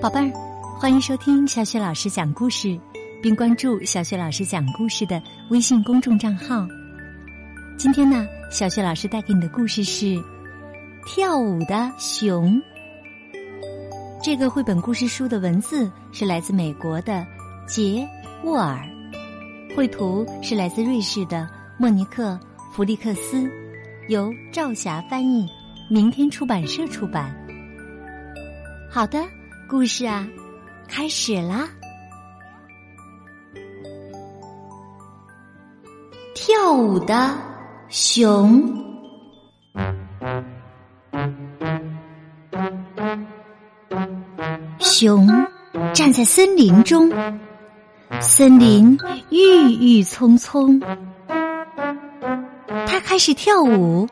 宝贝儿，欢迎收听小雪老师讲故事，并关注小雪老师讲故事的微信公众账号。今天呢，小雪老师带给你的故事是《跳舞的熊》。这个绘本故事书的文字是来自美国的杰沃尔，绘图是来自瑞士的莫尼克·弗利克斯，由赵霞翻译，明天出版社出版。好的。故事啊，开始啦！跳舞的熊，熊站在森林中，森林郁郁葱葱，它开始跳舞，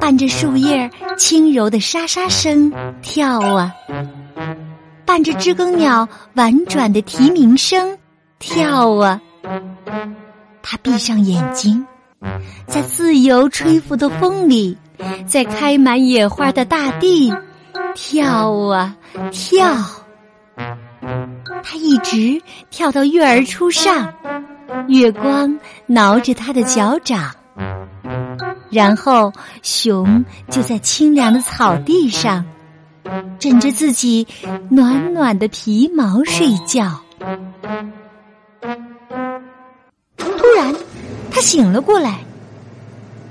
伴着树叶轻柔的沙沙声跳啊。伴着知更鸟婉转的啼鸣声跳啊，他闭上眼睛，在自由吹拂的风里，在开满野花的大地跳啊跳。他一直跳到月儿初上，月光挠着他的脚掌，然后熊就在清凉的草地上。枕着自己暖暖的皮毛睡觉。突然，他醒了过来。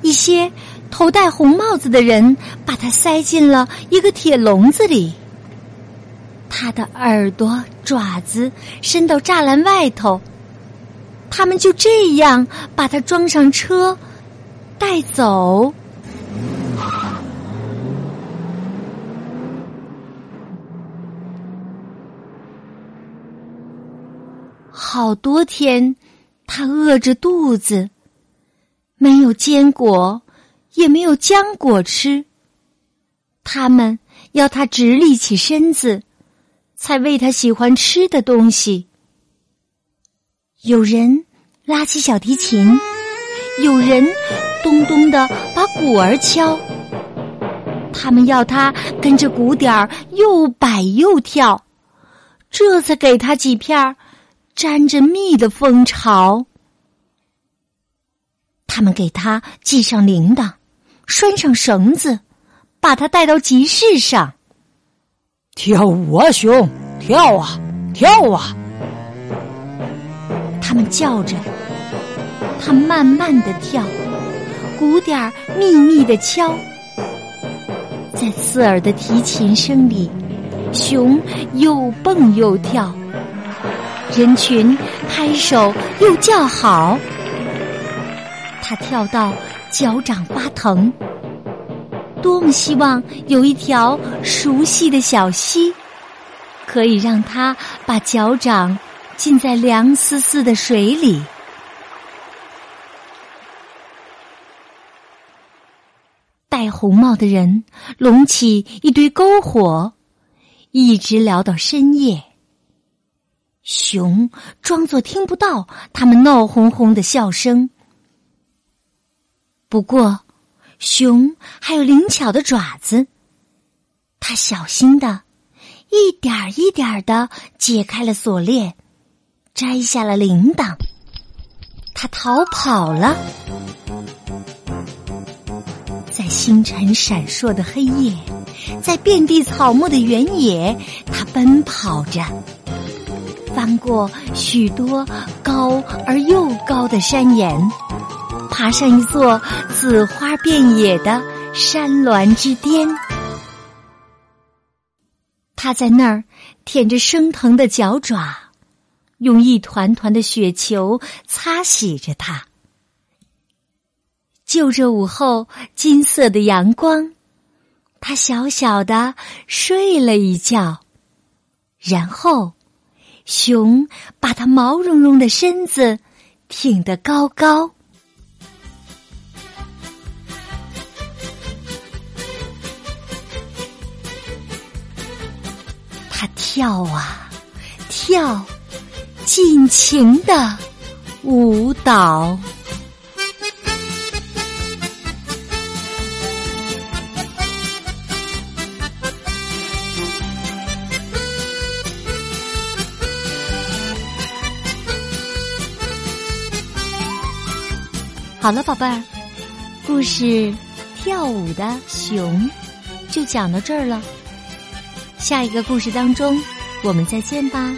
一些头戴红帽子的人把他塞进了一个铁笼子里。他的耳朵、爪子伸到栅栏外头。他们就这样把他装上车，带走。好多天，他饿着肚子，没有坚果，也没有浆果吃。他们要他直立起身子，才喂他喜欢吃的东西。有人拉起小提琴，有人咚咚的把鼓儿敲。他们要他跟着鼓点儿又摆又跳，这才给他几片儿。沾着蜜的蜂巢，他们给他系上铃铛，拴上绳子，把他带到集市上。跳舞啊，熊！跳啊，跳啊！他们叫着，他慢慢的跳，鼓点儿密密的敲，在刺耳的提琴声里，熊又蹦又跳。人群拍手又叫好，他跳到脚掌发疼。多么希望有一条熟悉的小溪，可以让他把脚掌浸在凉丝丝的水里。戴红帽的人拢起一堆篝火，一直聊到深夜。熊装作听不到他们闹哄哄的笑声。不过，熊还有灵巧的爪子，它小心的，一点儿一点儿的解开了锁链，摘下了铃铛，它逃跑了。星辰闪烁的黑夜，在遍地草木的原野，它奔跑着。翻过许多高而又高的山岩，爬上一座紫花遍野的山峦之巅。他在那儿舔着生疼的脚爪，用一团团的雪球擦洗着它。就着午后金色的阳光，他小小的睡了一觉，然后。熊把它毛茸茸的身子挺得高高，它跳啊跳，尽情的舞蹈。好了，宝贝儿，故事《跳舞的熊》就讲到这儿了。下一个故事当中，我们再见吧。